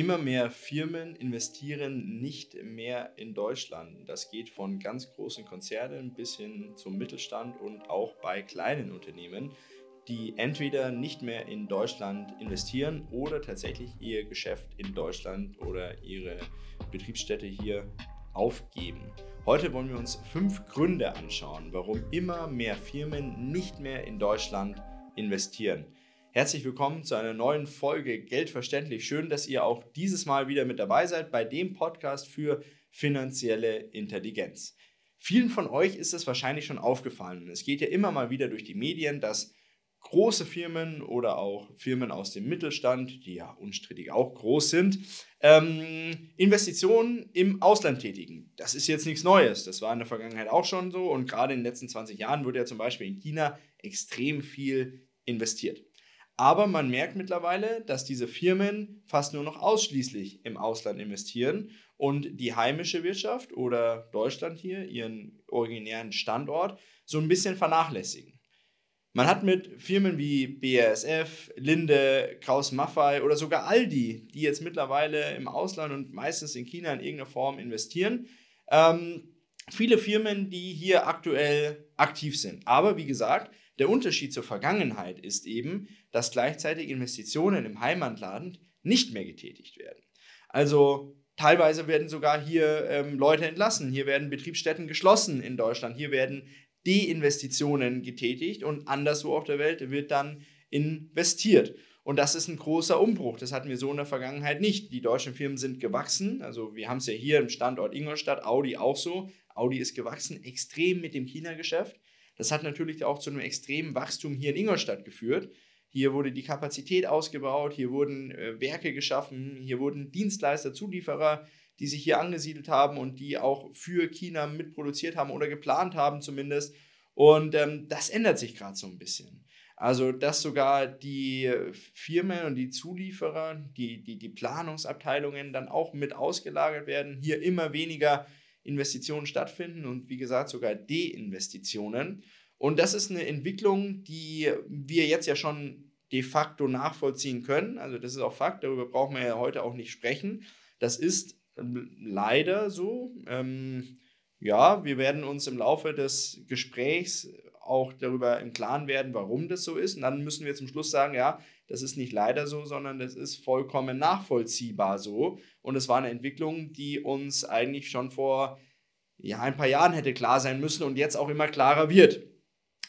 Immer mehr Firmen investieren nicht mehr in Deutschland. Das geht von ganz großen Konzernen bis hin zum Mittelstand und auch bei kleinen Unternehmen, die entweder nicht mehr in Deutschland investieren oder tatsächlich ihr Geschäft in Deutschland oder ihre Betriebsstätte hier aufgeben. Heute wollen wir uns fünf Gründe anschauen, warum immer mehr Firmen nicht mehr in Deutschland investieren. Herzlich willkommen zu einer neuen Folge Geldverständlich. Schön, dass ihr auch dieses Mal wieder mit dabei seid bei dem Podcast für finanzielle Intelligenz. Vielen von euch ist es wahrscheinlich schon aufgefallen. Es geht ja immer mal wieder durch die Medien, dass große Firmen oder auch Firmen aus dem Mittelstand, die ja unstrittig auch groß sind, ähm, Investitionen im Ausland tätigen. Das ist jetzt nichts Neues. Das war in der Vergangenheit auch schon so und gerade in den letzten 20 Jahren wurde ja zum Beispiel in China extrem viel investiert. Aber man merkt mittlerweile, dass diese Firmen fast nur noch ausschließlich im Ausland investieren und die heimische Wirtschaft oder Deutschland hier, ihren originären Standort, so ein bisschen vernachlässigen. Man hat mit Firmen wie BASF, Linde, Kraus Maffei oder sogar Aldi, die jetzt mittlerweile im Ausland und meistens in China in irgendeiner Form investieren, ähm, viele Firmen, die hier aktuell aktiv sind. Aber wie gesagt, der Unterschied zur Vergangenheit ist eben, dass gleichzeitig Investitionen im Heimatland nicht mehr getätigt werden. Also teilweise werden sogar hier ähm, Leute entlassen, hier werden Betriebsstätten geschlossen in Deutschland, hier werden Deinvestitionen getätigt und anderswo auf der Welt wird dann investiert. Und das ist ein großer Umbruch. Das hatten wir so in der Vergangenheit nicht. Die deutschen Firmen sind gewachsen. Also wir haben es ja hier im Standort Ingolstadt, Audi auch so. Audi ist gewachsen, extrem mit dem China-Geschäft. Das hat natürlich auch zu einem extremen Wachstum hier in Ingolstadt geführt. Hier wurde die Kapazität ausgebaut, hier wurden äh, Werke geschaffen, hier wurden Dienstleister, Zulieferer, die sich hier angesiedelt haben und die auch für China mitproduziert haben oder geplant haben zumindest. Und ähm, das ändert sich gerade so ein bisschen. Also, dass sogar die Firmen und die Zulieferer, die, die, die Planungsabteilungen dann auch mit ausgelagert werden, hier immer weniger Investitionen stattfinden und wie gesagt sogar Deinvestitionen. Und das ist eine Entwicklung, die wir jetzt ja schon de facto nachvollziehen können. Also das ist auch Fakt, darüber brauchen wir ja heute auch nicht sprechen. Das ist ähm, leider so. Ähm, ja, wir werden uns im Laufe des Gesprächs auch darüber im Klaren werden, warum das so ist. Und dann müssen wir zum Schluss sagen, ja, das ist nicht leider so, sondern das ist vollkommen nachvollziehbar so. Und es war eine Entwicklung, die uns eigentlich schon vor ja, ein paar Jahren hätte klar sein müssen und jetzt auch immer klarer wird.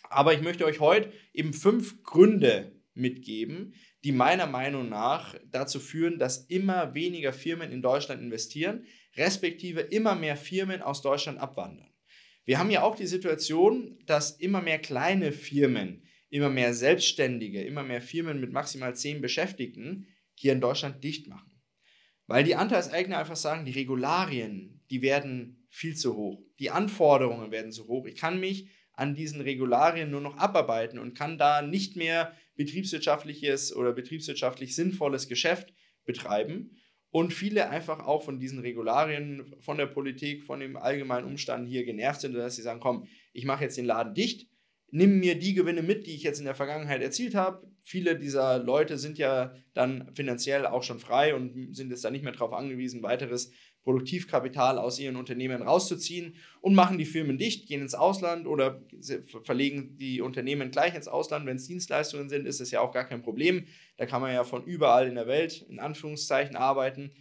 Aber ich möchte euch heute eben fünf Gründe mitgeben, die meiner Meinung nach dazu führen, dass immer weniger Firmen in Deutschland investieren, respektive immer mehr Firmen aus Deutschland abwandern. Wir haben ja auch die Situation, dass immer mehr kleine Firmen immer mehr Selbstständige, immer mehr Firmen mit maximal zehn Beschäftigten hier in Deutschland dicht machen. Weil die Anteilseigner einfach sagen, die Regularien, die werden viel zu hoch. Die Anforderungen werden zu hoch. Ich kann mich an diesen Regularien nur noch abarbeiten und kann da nicht mehr betriebswirtschaftliches oder betriebswirtschaftlich sinnvolles Geschäft betreiben. Und viele einfach auch von diesen Regularien, von der Politik, von dem allgemeinen Umstand hier genervt sind, dass sie sagen, komm, ich mache jetzt den Laden dicht nimm mir die Gewinne mit, die ich jetzt in der Vergangenheit erzielt habe. Viele dieser Leute sind ja dann finanziell auch schon frei und sind jetzt da nicht mehr darauf angewiesen, weiteres Produktivkapital aus ihren Unternehmen rauszuziehen und machen die Firmen dicht, gehen ins Ausland oder verlegen die Unternehmen gleich ins Ausland. Wenn es Dienstleistungen sind, ist es ja auch gar kein Problem. Da kann man ja von überall in der Welt in Anführungszeichen arbeiten.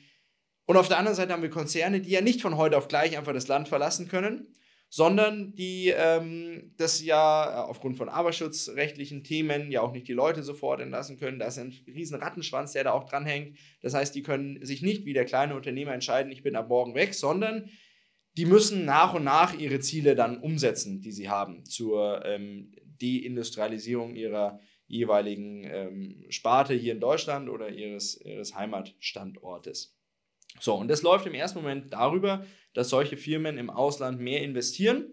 Und auf der anderen Seite haben wir Konzerne, die ja nicht von heute auf gleich einfach das Land verlassen können, sondern die ähm, das ja äh, aufgrund von arbeitsschutzrechtlichen Themen ja auch nicht die Leute sofort entlassen können. Da ist ein riesen Rattenschwanz, der da auch dranhängt. Das heißt, die können sich nicht wie der kleine Unternehmer entscheiden, ich bin ab morgen weg, sondern die müssen nach und nach ihre Ziele dann umsetzen, die sie haben zur ähm, Deindustrialisierung ihrer jeweiligen ähm, Sparte hier in Deutschland oder ihres, ihres Heimatstandortes. So, und das läuft im ersten Moment darüber, dass solche Firmen im Ausland mehr investieren.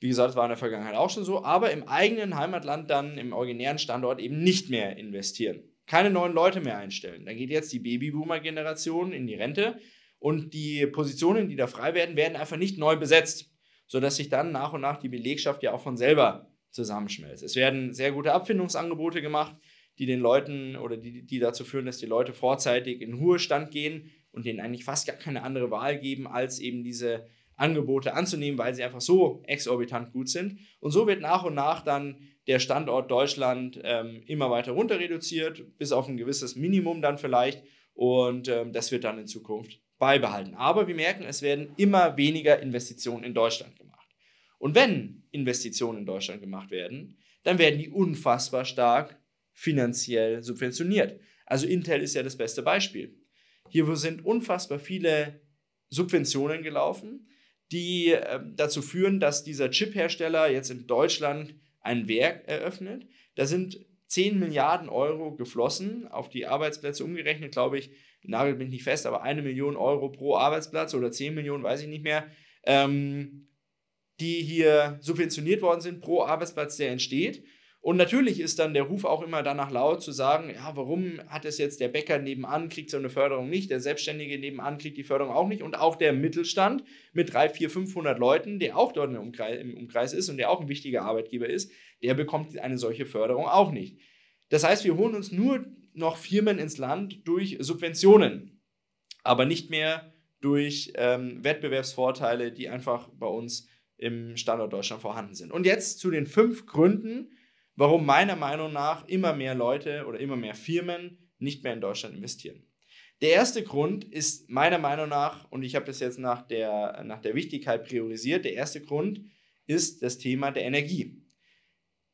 Wie gesagt, das war in der Vergangenheit auch schon so, aber im eigenen Heimatland dann im originären Standort eben nicht mehr investieren. Keine neuen Leute mehr einstellen. Dann geht jetzt die Babyboomer-Generation in die Rente und die Positionen, die da frei werden, werden einfach nicht neu besetzt, sodass sich dann nach und nach die Belegschaft ja auch von selber zusammenschmelzt. Es werden sehr gute Abfindungsangebote gemacht. die den Leuten oder die, die dazu führen, dass die Leute vorzeitig in Ruhestand gehen und denen eigentlich fast gar keine andere Wahl geben, als eben diese Angebote anzunehmen, weil sie einfach so exorbitant gut sind. Und so wird nach und nach dann der Standort Deutschland ähm, immer weiter runter reduziert, bis auf ein gewisses Minimum dann vielleicht. Und ähm, das wird dann in Zukunft beibehalten. Aber wir merken, es werden immer weniger Investitionen in Deutschland gemacht. Und wenn Investitionen in Deutschland gemacht werden, dann werden die unfassbar stark finanziell subventioniert. Also Intel ist ja das beste Beispiel. Hier sind unfassbar viele Subventionen gelaufen, die äh, dazu führen, dass dieser Chip-Hersteller jetzt in Deutschland ein Werk eröffnet. Da sind 10 Milliarden Euro geflossen, auf die Arbeitsplätze umgerechnet, glaube ich, nagelt mich nicht fest, aber eine Million Euro pro Arbeitsplatz oder 10 Millionen, weiß ich nicht mehr, ähm, die hier subventioniert worden sind pro Arbeitsplatz, der entsteht. Und natürlich ist dann der Ruf auch immer danach laut zu sagen, ja, warum hat es jetzt der Bäcker nebenan, kriegt so eine Förderung nicht, der Selbstständige nebenan kriegt die Förderung auch nicht und auch der Mittelstand mit 3, 4, 500 Leuten, der auch dort im Umkreis, ist und der auch ein wichtiger Arbeitgeber ist, der bekommt eine solche Förderung auch nicht. Das heißt, wir holen uns nur noch Firmen ins Land durch Subventionen, aber nicht mehr durch ähm, Wettbewerbsvorteile, die einfach bei uns im Standort Deutschland vorhanden sind. Und jetzt zu den fünf Gründen, warum meiner Meinung nach immer mehr Leute oder immer mehr Firmen nicht mehr in Deutschland investieren. Der erste Grund ist meiner Meinung nach, und ich habe das jetzt nach der, nach der Wichtigkeit priorisiert, der erste Grund ist das Thema der Energie.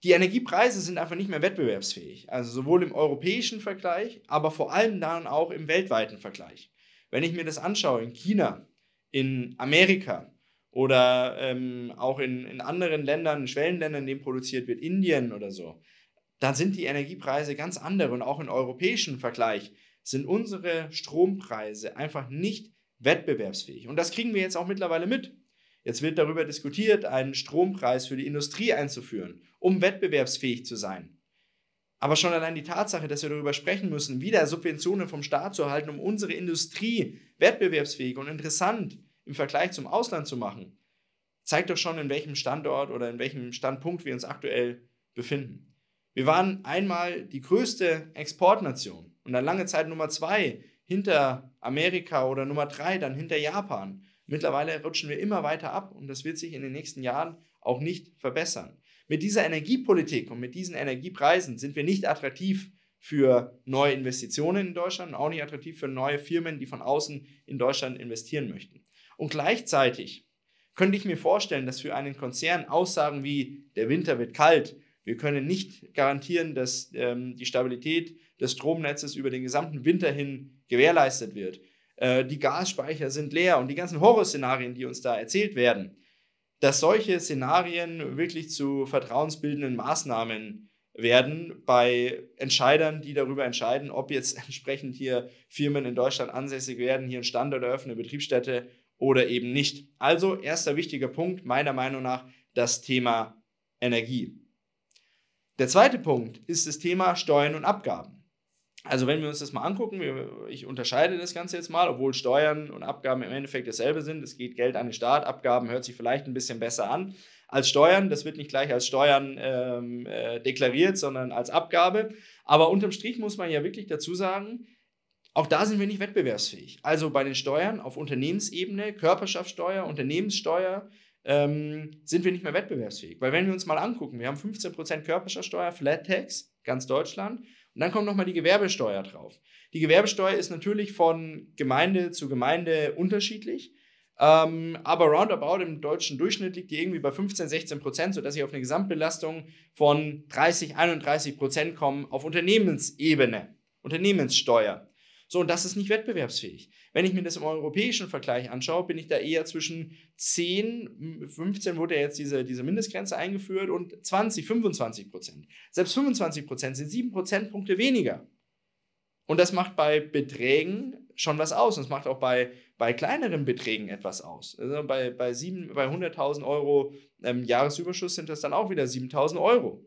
Die Energiepreise sind einfach nicht mehr wettbewerbsfähig, also sowohl im europäischen Vergleich, aber vor allem dann auch im weltweiten Vergleich. Wenn ich mir das anschaue, in China, in Amerika, oder ähm, auch in, in anderen Ländern, Schwellenländern, in denen produziert wird, Indien oder so, dann sind die Energiepreise ganz andere und auch im europäischen Vergleich sind unsere Strompreise einfach nicht wettbewerbsfähig. Und das kriegen wir jetzt auch mittlerweile mit. Jetzt wird darüber diskutiert, einen Strompreis für die Industrie einzuführen, um wettbewerbsfähig zu sein. Aber schon allein die Tatsache, dass wir darüber sprechen müssen, wieder Subventionen vom Staat zu erhalten, um unsere Industrie wettbewerbsfähig und interessant im Vergleich zum Ausland zu machen, zeigt doch schon, in welchem Standort oder in welchem Standpunkt wir uns aktuell befinden. Wir waren einmal die größte Exportnation und dann lange Zeit Nummer zwei hinter Amerika oder Nummer drei dann hinter Japan. Mittlerweile rutschen wir immer weiter ab und das wird sich in den nächsten Jahren auch nicht verbessern. Mit dieser Energiepolitik und mit diesen Energiepreisen sind wir nicht attraktiv für neue Investitionen in Deutschland und auch nicht attraktiv für neue Firmen, die von außen in Deutschland investieren möchten. Und gleichzeitig könnte ich mir vorstellen, dass für einen Konzern Aussagen wie der Winter wird kalt, wir können nicht garantieren, dass ähm, die Stabilität des Stromnetzes über den gesamten Winter hin gewährleistet wird. Äh, die Gasspeicher sind leer und die ganzen Horrorszenarien, die uns da erzählt werden, dass solche Szenarien wirklich zu vertrauensbildenden Maßnahmen werden bei Entscheidern, die darüber entscheiden, ob jetzt entsprechend hier Firmen in Deutschland ansässig werden, hier einen Standort eröffnen, eine Betriebsstätte oder eben nicht. Also erster wichtiger Punkt meiner Meinung nach das Thema Energie. Der zweite Punkt ist das Thema Steuern und Abgaben. Also wenn wir uns das mal angucken, ich unterscheide das Ganze jetzt mal, obwohl Steuern und Abgaben im Endeffekt dasselbe sind. Es geht Geld an den Staat, Abgaben hört sich vielleicht ein bisschen besser an als Steuern. Das wird nicht gleich als Steuern ähm, äh, deklariert, sondern als Abgabe. Aber unterm Strich muss man ja wirklich dazu sagen, auch da sind wir nicht wettbewerbsfähig. Also bei den Steuern auf Unternehmensebene, Körperschaftssteuer, Unternehmenssteuer, ähm, sind wir nicht mehr wettbewerbsfähig. Weil wenn wir uns mal angucken, wir haben 15% Körperschaftssteuer, Flat Tax, ganz Deutschland, und dann kommt nochmal die Gewerbesteuer drauf. Die Gewerbesteuer ist natürlich von Gemeinde zu Gemeinde unterschiedlich, ähm, aber roundabout im deutschen Durchschnitt liegt die irgendwie bei 15, 16 Prozent, sodass ich auf eine Gesamtbelastung von 30, 31 Prozent komme auf Unternehmensebene, Unternehmenssteuer. So, und das ist nicht wettbewerbsfähig. Wenn ich mir das im europäischen Vergleich anschaue, bin ich da eher zwischen 10, 15 wurde ja jetzt diese, diese Mindestgrenze eingeführt und 20, 25 Prozent. Selbst 25 Prozent sind 7 Prozentpunkte weniger. Und das macht bei Beträgen schon was aus. Und es macht auch bei, bei kleineren Beträgen etwas aus. Also bei, bei, bei 100.000 Euro ähm, Jahresüberschuss sind das dann auch wieder 7.000 Euro.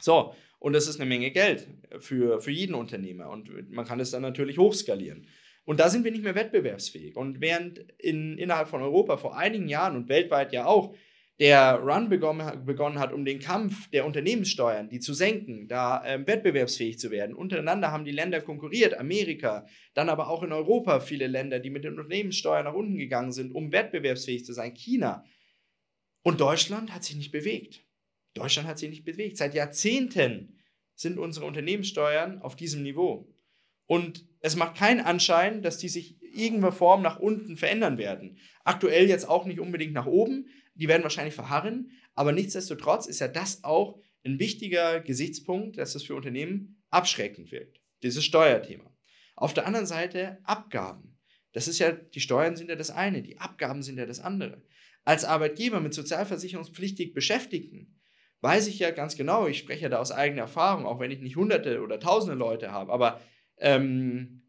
So, und das ist eine Menge Geld für, für jeden Unternehmer. Und man kann es dann natürlich hochskalieren. Und da sind wir nicht mehr wettbewerbsfähig. Und während in, innerhalb von Europa vor einigen Jahren und weltweit ja auch der Run begonnen, begonnen hat, um den Kampf der Unternehmenssteuern, die zu senken, da ähm, wettbewerbsfähig zu werden. Untereinander haben die Länder konkurriert, Amerika, dann aber auch in Europa viele Länder, die mit den Unternehmenssteuern nach unten gegangen sind, um wettbewerbsfähig zu sein, China. Und Deutschland hat sich nicht bewegt. Deutschland hat sich nicht bewegt. Seit Jahrzehnten sind unsere Unternehmenssteuern auf diesem Niveau. Und es macht keinen Anschein, dass die sich irgendeiner Form nach unten verändern werden. Aktuell jetzt auch nicht unbedingt nach oben. Die werden wahrscheinlich verharren. Aber nichtsdestotrotz ist ja das auch ein wichtiger Gesichtspunkt, dass es für Unternehmen abschreckend wirkt. Dieses Steuerthema. Auf der anderen Seite Abgaben. Das ist ja, die Steuern sind ja das eine, die Abgaben sind ja das andere. Als Arbeitgeber mit sozialversicherungspflichtig Beschäftigten weiß ich ja ganz genau, ich spreche ja da aus eigener Erfahrung, auch wenn ich nicht hunderte oder tausende Leute habe, aber ähm,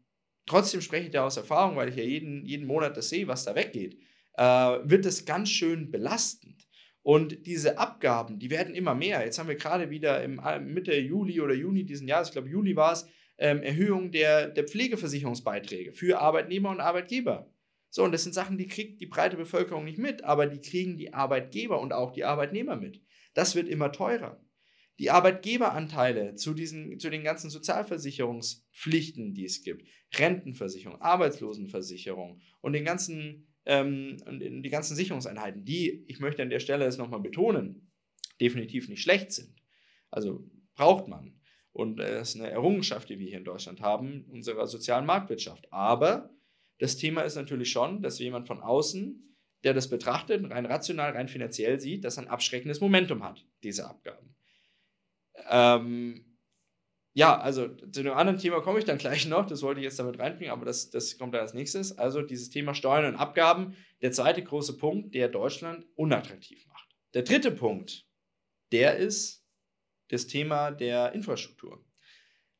trotzdem spreche ich da aus Erfahrung, weil ich ja jeden, jeden Monat das sehe, was da weggeht, äh, wird es ganz schön belastend. Und diese Abgaben, die werden immer mehr. Jetzt haben wir gerade wieder im äh, Mitte Juli oder Juni diesen Jahres, ich glaube Juli war es, ähm, Erhöhung der, der Pflegeversicherungsbeiträge für Arbeitnehmer und Arbeitgeber. So, und das sind Sachen, die kriegt die breite Bevölkerung nicht mit, aber die kriegen die Arbeitgeber und auch die Arbeitnehmer mit. Das wird immer teurer. Die Arbeitgeberanteile zu, diesen, zu den ganzen Sozialversicherungspflichten, die es gibt, Rentenversicherung, Arbeitslosenversicherung und den ganzen, ähm, die ganzen Sicherungseinheiten, die, ich möchte an der Stelle es nochmal betonen, definitiv nicht schlecht sind. Also braucht man. Und es ist eine Errungenschaft, die wir hier in Deutschland haben, unserer sozialen Marktwirtschaft. Aber das Thema ist natürlich schon, dass jemand von außen der das betrachtet, rein rational, rein finanziell sieht, dass er ein abschreckendes Momentum hat, diese Abgaben. Ähm, ja, also zu einem anderen Thema komme ich dann gleich noch, das wollte ich jetzt damit reinbringen, aber das, das kommt dann als nächstes. Also dieses Thema Steuern und Abgaben, der zweite große Punkt, der Deutschland unattraktiv macht. Der dritte Punkt, der ist das Thema der Infrastruktur.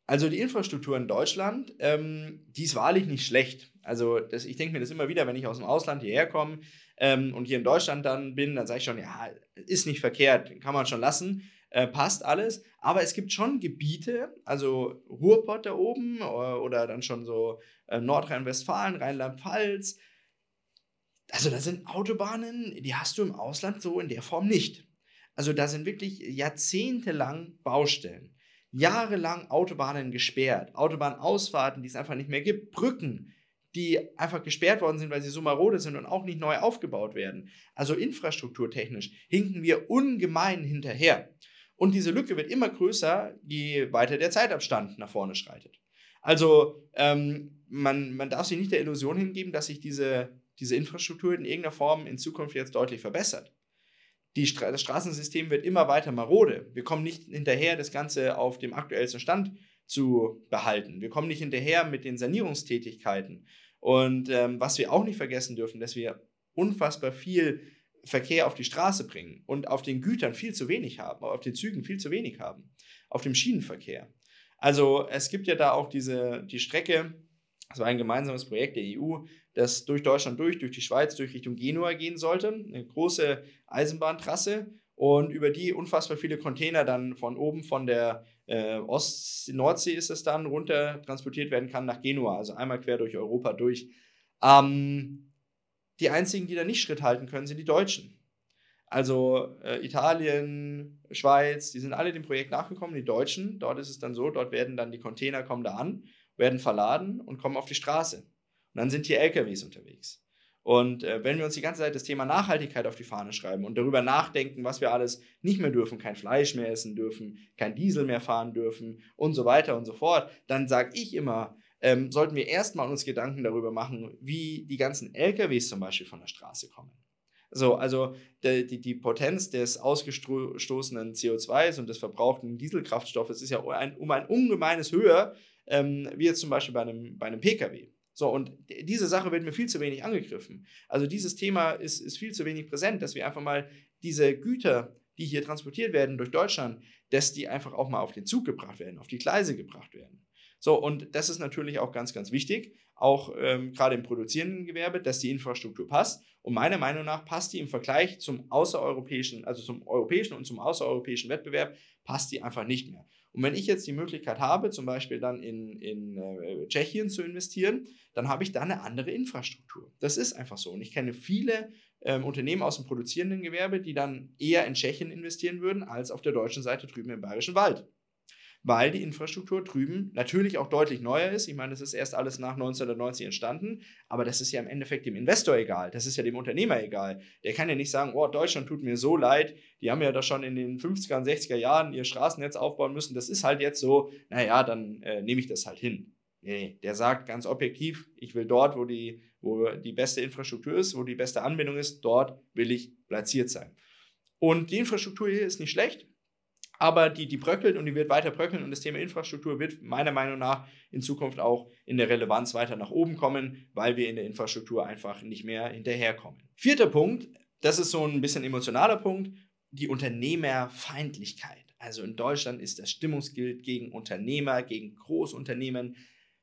Also die Infrastruktur in Deutschland, ähm, die ist wahrlich nicht schlecht. Also das, ich denke mir das immer wieder, wenn ich aus dem Ausland hierher komme, ähm, und hier in Deutschland dann bin, dann sage ich schon, ja, ist nicht verkehrt, kann man schon lassen, äh, passt alles. Aber es gibt schon Gebiete, also Ruhrpott da oben oder, äh, oder dann schon so äh, Nordrhein-Westfalen, Rheinland-Pfalz. Also da sind Autobahnen, die hast du im Ausland so in der Form nicht. Also da sind wirklich jahrzehntelang Baustellen. Jahrelang Autobahnen gesperrt, Autobahnausfahrten, die es einfach nicht mehr gibt, Brücken, die einfach gesperrt worden sind, weil sie so marode sind und auch nicht neu aufgebaut werden. Also infrastrukturtechnisch hinken wir ungemein hinterher. Und diese Lücke wird immer größer, je weiter der Zeitabstand nach vorne schreitet. Also ähm, man, man darf sich nicht der Illusion hingeben, dass sich diese, diese Infrastruktur in irgendeiner Form in Zukunft jetzt deutlich verbessert. Die Stra das Straßensystem wird immer weiter marode. Wir kommen nicht hinterher, das Ganze auf dem aktuellsten Stand zu behalten. Wir kommen nicht hinterher mit den Sanierungstätigkeiten. Und ähm, was wir auch nicht vergessen dürfen, dass wir unfassbar viel Verkehr auf die Straße bringen und auf den Gütern viel zu wenig haben, auf den Zügen viel zu wenig haben, auf dem Schienenverkehr. Also es gibt ja da auch diese, die Strecke, das war ein gemeinsames Projekt der EU, das durch Deutschland durch, durch die Schweiz, durch Richtung Genua gehen sollte. Eine große Eisenbahntrasse und über die unfassbar viele Container dann von oben von der äh, Ost Nordsee ist es dann, runter transportiert werden kann nach Genua, also einmal quer durch Europa durch. Ähm, die einzigen, die da nicht Schritt halten können, sind die Deutschen. Also äh, Italien, Schweiz, die sind alle dem Projekt nachgekommen, die Deutschen. Dort ist es dann so, dort werden dann die Container kommen da an, werden verladen und kommen auf die Straße. Und dann sind hier LKWs unterwegs. Und äh, wenn wir uns die ganze Zeit das Thema Nachhaltigkeit auf die Fahne schreiben und darüber nachdenken, was wir alles nicht mehr dürfen, kein Fleisch mehr essen dürfen, kein Diesel mehr fahren dürfen und so weiter und so fort, dann sage ich immer, ähm, sollten wir erstmal uns Gedanken darüber machen, wie die ganzen LKWs zum Beispiel von der Straße kommen. So, also die, die, die Potenz des ausgestoßenen CO2s und des verbrauchten Dieselkraftstoffes ist ja um ein, um ein ungemeines höher, ähm, wie jetzt zum Beispiel bei einem, bei einem Pkw. So, und diese Sache wird mir viel zu wenig angegriffen. Also dieses Thema ist, ist viel zu wenig präsent, dass wir einfach mal diese Güter, die hier transportiert werden durch Deutschland, dass die einfach auch mal auf den Zug gebracht werden, auf die Gleise gebracht werden. So, und das ist natürlich auch ganz, ganz wichtig, auch ähm, gerade im produzierenden Gewerbe, dass die Infrastruktur passt. Und meiner Meinung nach passt die im Vergleich zum außereuropäischen, also zum europäischen und zum außereuropäischen Wettbewerb, passt die einfach nicht mehr. Und wenn ich jetzt die Möglichkeit habe, zum Beispiel dann in, in äh, Tschechien zu investieren, dann habe ich da eine andere Infrastruktur. Das ist einfach so. Und ich kenne viele ähm, Unternehmen aus dem produzierenden Gewerbe, die dann eher in Tschechien investieren würden, als auf der deutschen Seite drüben im Bayerischen Wald weil die Infrastruktur drüben natürlich auch deutlich neuer ist. Ich meine, das ist erst alles nach 1990 entstanden, aber das ist ja im Endeffekt dem Investor egal, das ist ja dem Unternehmer egal. Der kann ja nicht sagen, oh, Deutschland tut mir so leid, die haben ja da schon in den 50er und 60er Jahren ihr Straßennetz aufbauen müssen, das ist halt jetzt so, naja, dann äh, nehme ich das halt hin. Nee, der sagt ganz objektiv, ich will dort, wo die, wo die beste Infrastruktur ist, wo die beste Anbindung ist, dort will ich platziert sein. Und die Infrastruktur hier ist nicht schlecht, aber die, die bröckelt und die wird weiter bröckeln und das Thema Infrastruktur wird meiner Meinung nach in Zukunft auch in der Relevanz weiter nach oben kommen, weil wir in der Infrastruktur einfach nicht mehr hinterherkommen. Vierter Punkt, das ist so ein bisschen emotionaler Punkt, die Unternehmerfeindlichkeit. Also in Deutschland ist das Stimmungsbild gegen Unternehmer, gegen Großunternehmen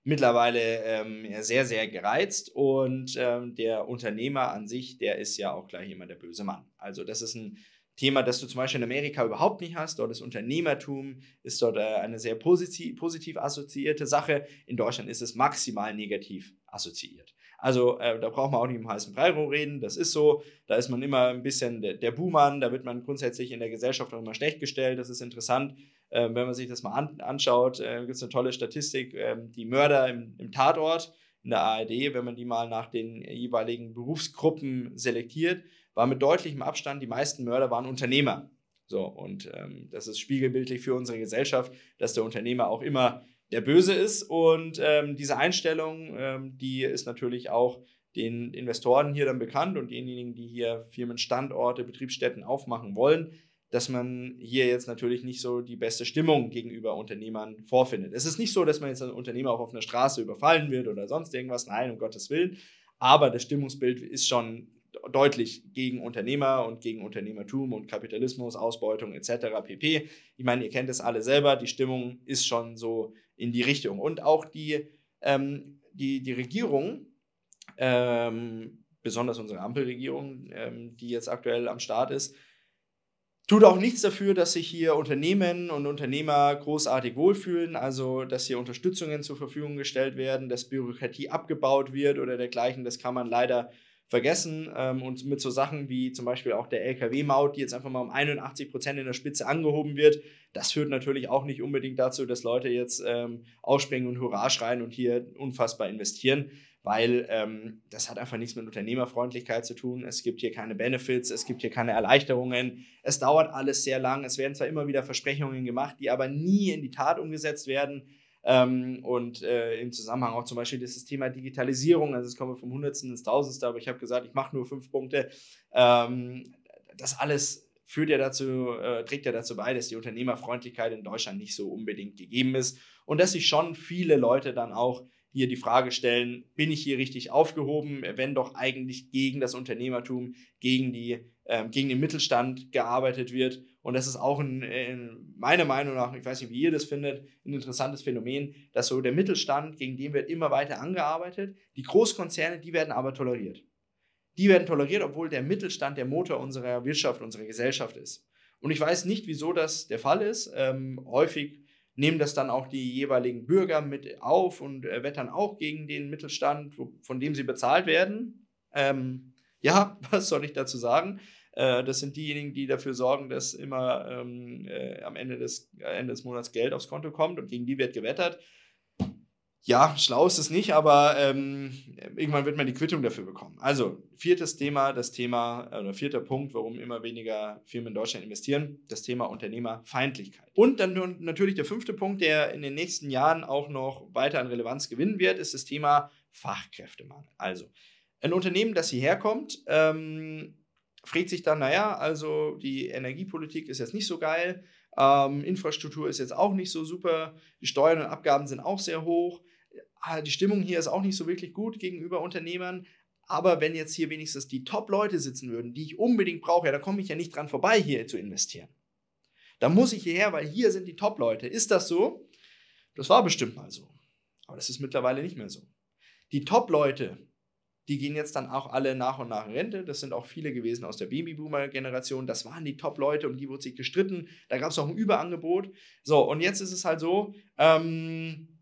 mittlerweile ähm, sehr, sehr gereizt und ähm, der Unternehmer an sich, der ist ja auch gleich immer der böse Mann. Also das ist ein Thema, das du zum Beispiel in Amerika überhaupt nicht hast. Dort ist Unternehmertum, ist dort äh, eine sehr positiv, positiv assoziierte Sache. In Deutschland ist es maximal negativ assoziiert. Also äh, da braucht man auch nicht im heißen Brei reden, das ist so. Da ist man immer ein bisschen der, der Buhmann, da wird man grundsätzlich in der Gesellschaft auch immer schlecht gestellt. Das ist interessant, äh, wenn man sich das mal an, anschaut. Äh, Gibt es eine tolle Statistik, äh, die Mörder im, im Tatort in der ARD, wenn man die mal nach den jeweiligen Berufsgruppen selektiert, war mit deutlichem Abstand, die meisten Mörder waren Unternehmer. So, und ähm, das ist spiegelbildlich für unsere Gesellschaft, dass der Unternehmer auch immer der Böse ist. Und ähm, diese Einstellung, ähm, die ist natürlich auch den Investoren hier dann bekannt und denjenigen, die hier Firmenstandorte, Betriebsstätten aufmachen wollen, dass man hier jetzt natürlich nicht so die beste Stimmung gegenüber Unternehmern vorfindet. Es ist nicht so, dass man jetzt einen Unternehmer auch auf einer Straße überfallen wird oder sonst irgendwas. Nein, um Gottes Willen. Aber das Stimmungsbild ist schon deutlich gegen Unternehmer und gegen Unternehmertum und Kapitalismus, Ausbeutung etc. pp. Ich meine, ihr kennt es alle selber, die Stimmung ist schon so in die Richtung. Und auch die, ähm, die, die Regierung, ähm, besonders unsere Ampelregierung, ähm, die jetzt aktuell am Start ist, tut auch nichts dafür, dass sich hier Unternehmen und Unternehmer großartig wohlfühlen, also dass hier Unterstützungen zur Verfügung gestellt werden, dass Bürokratie abgebaut wird oder dergleichen. Das kann man leider vergessen. Ähm, und mit so Sachen wie zum Beispiel auch der LKW-Maut, die jetzt einfach mal um 81 Prozent in der Spitze angehoben wird, das führt natürlich auch nicht unbedingt dazu, dass Leute jetzt ähm, ausspringen und Hurra schreien und hier unfassbar investieren, weil ähm, das hat einfach nichts mit Unternehmerfreundlichkeit zu tun. Es gibt hier keine Benefits, es gibt hier keine Erleichterungen. Es dauert alles sehr lang. Es werden zwar immer wieder Versprechungen gemacht, die aber nie in die Tat umgesetzt werden. Ähm, und äh, im Zusammenhang auch zum Beispiel das Thema Digitalisierung, also es kommen vom Hundertsten ins Tausendste, aber ich habe gesagt, ich mache nur fünf Punkte. Ähm, das alles führt ja dazu, äh, trägt ja dazu bei, dass die Unternehmerfreundlichkeit in Deutschland nicht so unbedingt gegeben ist und dass sich schon viele Leute dann auch hier die Frage stellen, bin ich hier richtig aufgehoben, wenn doch eigentlich gegen das Unternehmertum, gegen, die, äh, gegen den Mittelstand gearbeitet wird. Und das ist auch ein, in meiner Meinung nach, ich weiß nicht, wie ihr das findet, ein interessantes Phänomen, dass so der Mittelstand, gegen den wird immer weiter angearbeitet. Die Großkonzerne, die werden aber toleriert. Die werden toleriert, obwohl der Mittelstand der Motor unserer Wirtschaft, unserer Gesellschaft ist. Und ich weiß nicht, wieso das der Fall ist. Ähm, häufig nehmen das dann auch die jeweiligen Bürger mit auf und äh, wettern auch gegen den Mittelstand, wo, von dem sie bezahlt werden. Ähm, ja, was soll ich dazu sagen? Äh, das sind diejenigen, die dafür sorgen, dass immer ähm, äh, am Ende des, Ende des Monats Geld aufs Konto kommt und gegen die wird gewettert. Ja, schlau ist es nicht, aber ähm, irgendwann wird man die Quittung dafür bekommen. Also, viertes Thema, das Thema, oder vierter Punkt, warum immer weniger Firmen in Deutschland investieren, das Thema Unternehmerfeindlichkeit. Und dann natürlich der fünfte Punkt, der in den nächsten Jahren auch noch weiter an Relevanz gewinnen wird, ist das Thema Fachkräftemangel. Also, ein Unternehmen, das hierher kommt, ähm, fragt sich dann, naja, also die Energiepolitik ist jetzt nicht so geil, ähm, Infrastruktur ist jetzt auch nicht so super, die Steuern und Abgaben sind auch sehr hoch, ah, die Stimmung hier ist auch nicht so wirklich gut gegenüber Unternehmern. Aber wenn jetzt hier wenigstens die Top-Leute sitzen würden, die ich unbedingt brauche, ja, da komme ich ja nicht dran vorbei, hier zu investieren. Da muss ich hierher, weil hier sind die Top-Leute. Ist das so? Das war bestimmt mal so. Aber das ist mittlerweile nicht mehr so. Die Top-Leute die gehen jetzt dann auch alle nach und nach in Rente. Das sind auch viele gewesen aus der Babyboomer-Generation. Das waren die Top-Leute, um die wurde sich gestritten. Da gab es auch ein Überangebot. So, und jetzt ist es halt so, ähm,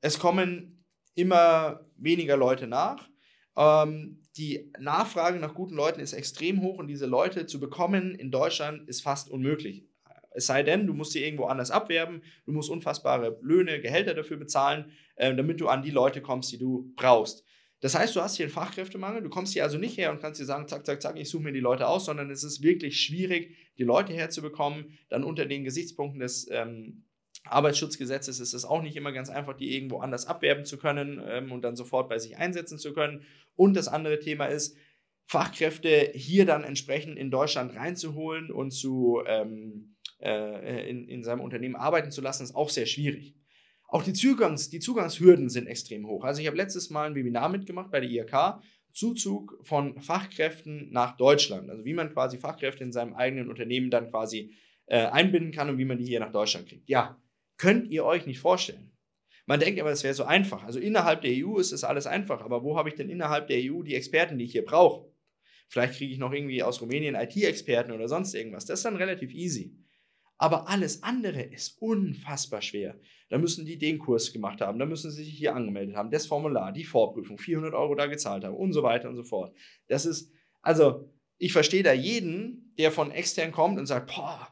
es kommen immer weniger Leute nach. Ähm, die Nachfrage nach guten Leuten ist extrem hoch und diese Leute zu bekommen in Deutschland ist fast unmöglich. Es sei denn, du musst sie irgendwo anders abwerben, du musst unfassbare Löhne, Gehälter dafür bezahlen, äh, damit du an die Leute kommst, die du brauchst. Das heißt, du hast hier einen Fachkräftemangel, du kommst hier also nicht her und kannst dir sagen, zack, zack, zack, ich suche mir die Leute aus, sondern es ist wirklich schwierig, die Leute herzubekommen. Dann unter den Gesichtspunkten des ähm, Arbeitsschutzgesetzes ist es auch nicht immer ganz einfach, die irgendwo anders abwerben zu können ähm, und dann sofort bei sich einsetzen zu können. Und das andere Thema ist, Fachkräfte hier dann entsprechend in Deutschland reinzuholen und zu, ähm, äh, in, in seinem Unternehmen arbeiten zu lassen, ist auch sehr schwierig. Auch die, Zugangs-, die Zugangshürden sind extrem hoch. Also ich habe letztes Mal ein Webinar mitgemacht bei der IHK, Zuzug von Fachkräften nach Deutschland. Also wie man quasi Fachkräfte in seinem eigenen Unternehmen dann quasi äh, einbinden kann und wie man die hier nach Deutschland kriegt. Ja, könnt ihr euch nicht vorstellen. Man denkt aber, es wäre so einfach. Also innerhalb der EU ist das alles einfach. Aber wo habe ich denn innerhalb der EU die Experten, die ich hier brauche? Vielleicht kriege ich noch irgendwie aus Rumänien IT-Experten oder sonst irgendwas. Das ist dann relativ easy. Aber alles andere ist unfassbar schwer. Da müssen die den Kurs gemacht haben, da müssen sie sich hier angemeldet haben, das Formular, die Vorprüfung, 400 Euro da gezahlt haben und so weiter und so fort. Das ist, also ich verstehe da jeden, der von extern kommt und sagt, boah,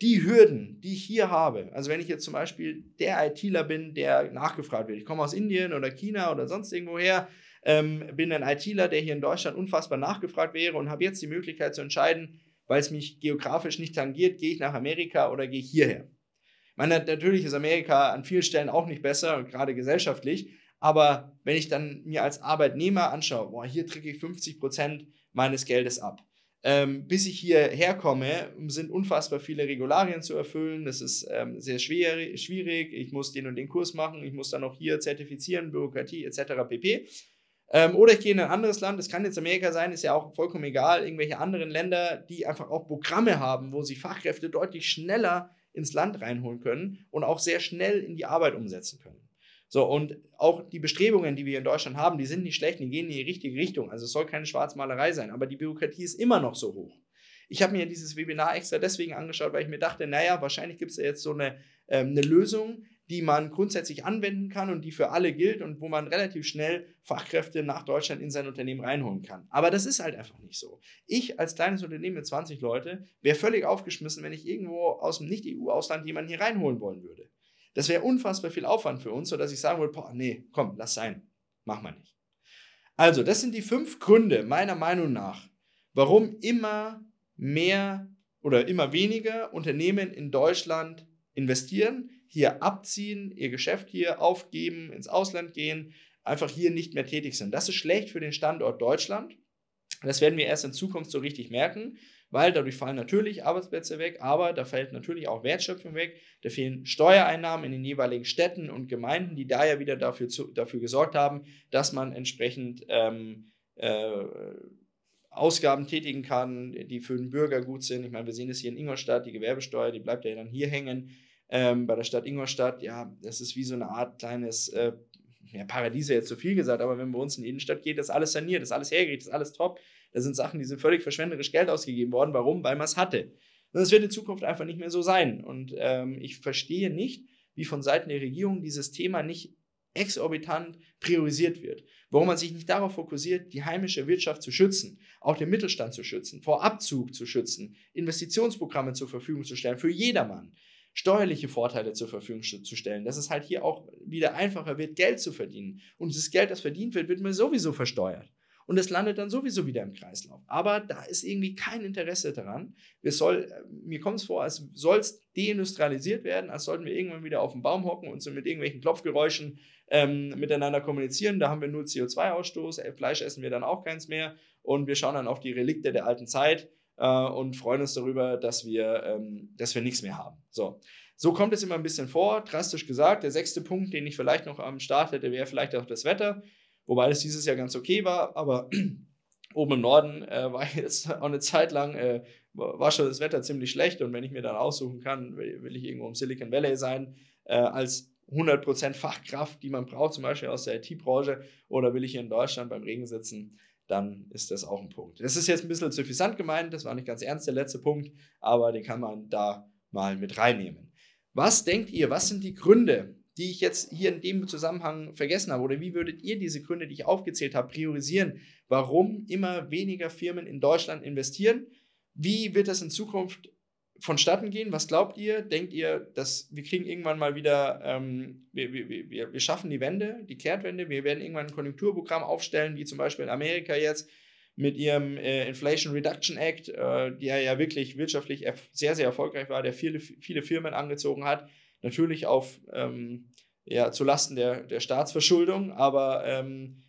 die Hürden, die ich hier habe, also wenn ich jetzt zum Beispiel der ITler bin, der nachgefragt wird, ich komme aus Indien oder China oder sonst irgendwo her, ähm, bin ein ITler, der hier in Deutschland unfassbar nachgefragt wäre und habe jetzt die Möglichkeit zu entscheiden, weil es mich geografisch nicht tangiert, gehe ich nach Amerika oder gehe ich hierher. Meine, natürlich ist Amerika an vielen Stellen auch nicht besser, gerade gesellschaftlich, aber wenn ich dann mir als Arbeitnehmer anschaue, boah, hier trinke ich 50 Prozent meines Geldes ab. Ähm, bis ich hierher komme, sind unfassbar viele Regularien zu erfüllen. Das ist ähm, sehr schwer, schwierig. Ich muss den und den Kurs machen. Ich muss dann auch hier zertifizieren, Bürokratie etc. pp. Ähm, oder ich gehe in ein anderes Land, das kann jetzt Amerika sein, ist ja auch vollkommen egal, irgendwelche anderen Länder, die einfach auch Programme haben, wo sie Fachkräfte deutlich schneller ins Land reinholen können und auch sehr schnell in die Arbeit umsetzen können. So, und auch die Bestrebungen, die wir in Deutschland haben, die sind nicht schlecht, die gehen in die richtige Richtung. Also es soll keine Schwarzmalerei sein, aber die Bürokratie ist immer noch so hoch. Ich habe mir dieses Webinar extra deswegen angeschaut, weil ich mir dachte, naja, wahrscheinlich gibt es ja jetzt so eine, ähm, eine Lösung, die man grundsätzlich anwenden kann und die für alle gilt und wo man relativ schnell Fachkräfte nach Deutschland in sein Unternehmen reinholen kann. Aber das ist halt einfach nicht so. Ich als kleines Unternehmen mit 20 Leute wäre völlig aufgeschmissen, wenn ich irgendwo aus dem Nicht-EU-Ausland jemanden hier reinholen wollen würde. Das wäre unfassbar viel Aufwand für uns, sodass ich sagen würde, boah, nee, komm, lass sein. Mach mal nicht. Also, das sind die fünf Gründe meiner Meinung nach, warum immer mehr oder immer weniger Unternehmen in Deutschland investieren, hier abziehen, ihr Geschäft hier aufgeben, ins Ausland gehen, einfach hier nicht mehr tätig sind. Das ist schlecht für den Standort Deutschland. Das werden wir erst in Zukunft so richtig merken, weil dadurch fallen natürlich Arbeitsplätze weg, aber da fällt natürlich auch Wertschöpfung weg. Da fehlen Steuereinnahmen in den jeweiligen Städten und Gemeinden, die da ja wieder dafür, zu, dafür gesorgt haben, dass man entsprechend ähm, äh, Ausgaben tätigen kann, die für den Bürger gut sind. Ich meine, wir sehen es hier in Ingolstadt, die Gewerbesteuer, die bleibt ja dann hier hängen ähm, bei der Stadt Ingolstadt, ja, das ist wie so eine Art kleines äh, ja, Paradies, jetzt zu viel gesagt, aber wenn bei uns in die Innenstadt geht, ist alles saniert, ist alles hergerichtet, ist alles top. Da sind Sachen, die sind völlig verschwenderisch Geld ausgegeben worden. Warum? Weil man es hatte. Und das wird in Zukunft einfach nicht mehr so sein. Und ähm, ich verstehe nicht, wie von Seiten der Regierung dieses Thema nicht exorbitant priorisiert wird. Warum man sich nicht darauf fokussiert, die heimische Wirtschaft zu schützen, auch den Mittelstand zu schützen, vor Abzug zu schützen, Investitionsprogramme zur Verfügung zu stellen für jedermann steuerliche Vorteile zur Verfügung zu stellen, dass es halt hier auch wieder einfacher wird, Geld zu verdienen. Und das Geld, das verdient wird, wird mir sowieso versteuert. Und es landet dann sowieso wieder im Kreislauf. Aber da ist irgendwie kein Interesse daran. Soll, mir kommt es vor, als soll es deindustrialisiert werden, als sollten wir irgendwann wieder auf dem Baum hocken und so mit irgendwelchen Klopfgeräuschen ähm, miteinander kommunizieren. Da haben wir null CO2-Ausstoß, äh, Fleisch essen wir dann auch keins mehr. Und wir schauen dann auf die Relikte der alten Zeit äh, und freuen uns darüber, dass wir, ähm, dass wir nichts mehr haben. So. so kommt es immer ein bisschen vor, drastisch gesagt. Der sechste Punkt, den ich vielleicht noch am Start hätte, wäre vielleicht auch das Wetter, wobei es dieses Jahr ganz okay war, aber oben im Norden äh, war jetzt auch eine Zeit lang, äh, war schon das Wetter ziemlich schlecht und wenn ich mir dann aussuchen kann, will, ich irgendwo im Silicon Valley sein, äh, als 100% Fachkraft, die man braucht, zum Beispiel aus der IT-Branche, oder will ich hier in Deutschland beim Regen sitzen, dann ist das auch ein Punkt. Das ist jetzt ein bisschen suffisant gemeint, das war nicht ganz ernst der letzte Punkt, aber den kann man da mal mit reinnehmen. Was denkt ihr, was sind die Gründe, die ich jetzt hier in dem Zusammenhang vergessen habe? Oder wie würdet ihr diese Gründe, die ich aufgezählt habe, priorisieren? Warum immer weniger Firmen in Deutschland investieren? Wie wird das in Zukunft vonstatten gehen? Was glaubt ihr? Denkt ihr, dass wir kriegen irgendwann mal wieder, ähm, wir, wir, wir, wir schaffen die Wende, die Kehrtwende, wir werden irgendwann ein Konjunkturprogramm aufstellen, wie zum Beispiel in Amerika jetzt mit ihrem äh, Inflation Reduction Act, äh, der ja wirklich wirtschaftlich sehr, sehr erfolgreich war, der viele, viele Firmen angezogen hat. Natürlich auf ähm, ja, zulasten der, der Staatsverschuldung, aber ähm,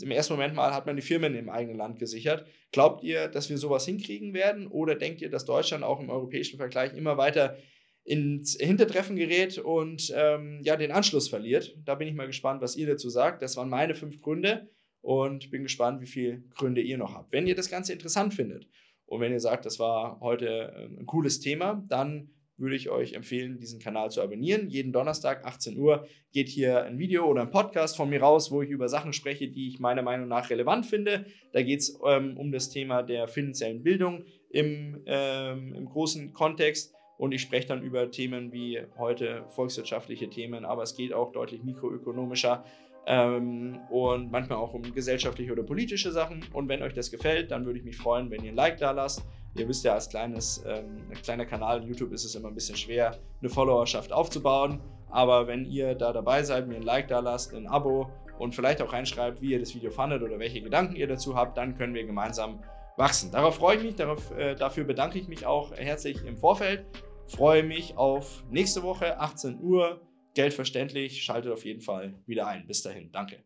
im ersten Moment mal hat man die Firmen im eigenen Land gesichert. Glaubt ihr, dass wir sowas hinkriegen werden oder denkt ihr, dass Deutschland auch im europäischen Vergleich immer weiter ins Hintertreffen gerät und ähm, ja, den Anschluss verliert? Da bin ich mal gespannt, was ihr dazu sagt. Das waren meine fünf Gründe und bin gespannt, wie viele Gründe ihr noch habt. Wenn ihr das Ganze interessant findet und wenn ihr sagt, das war heute ein cooles Thema, dann würde ich euch empfehlen, diesen Kanal zu abonnieren. Jeden Donnerstag, 18 Uhr, geht hier ein Video oder ein Podcast von mir raus, wo ich über Sachen spreche, die ich meiner Meinung nach relevant finde. Da geht es ähm, um das Thema der finanziellen Bildung im, ähm, im großen Kontext. Und ich spreche dann über Themen wie heute volkswirtschaftliche Themen, aber es geht auch deutlich mikroökonomischer ähm, und manchmal auch um gesellschaftliche oder politische Sachen. Und wenn euch das gefällt, dann würde ich mich freuen, wenn ihr ein Like da lasst. Ihr wisst ja, als kleines, ähm, kleiner Kanal YouTube ist es immer ein bisschen schwer, eine Followerschaft aufzubauen. Aber wenn ihr da dabei seid, mir ein Like da lasst, ein Abo und vielleicht auch reinschreibt, wie ihr das Video fandet oder welche Gedanken ihr dazu habt, dann können wir gemeinsam wachsen. Darauf freue ich mich, darauf, äh, dafür bedanke ich mich auch herzlich im Vorfeld. Freue mich auf nächste Woche, 18 Uhr. Geldverständlich, schaltet auf jeden Fall wieder ein. Bis dahin, danke.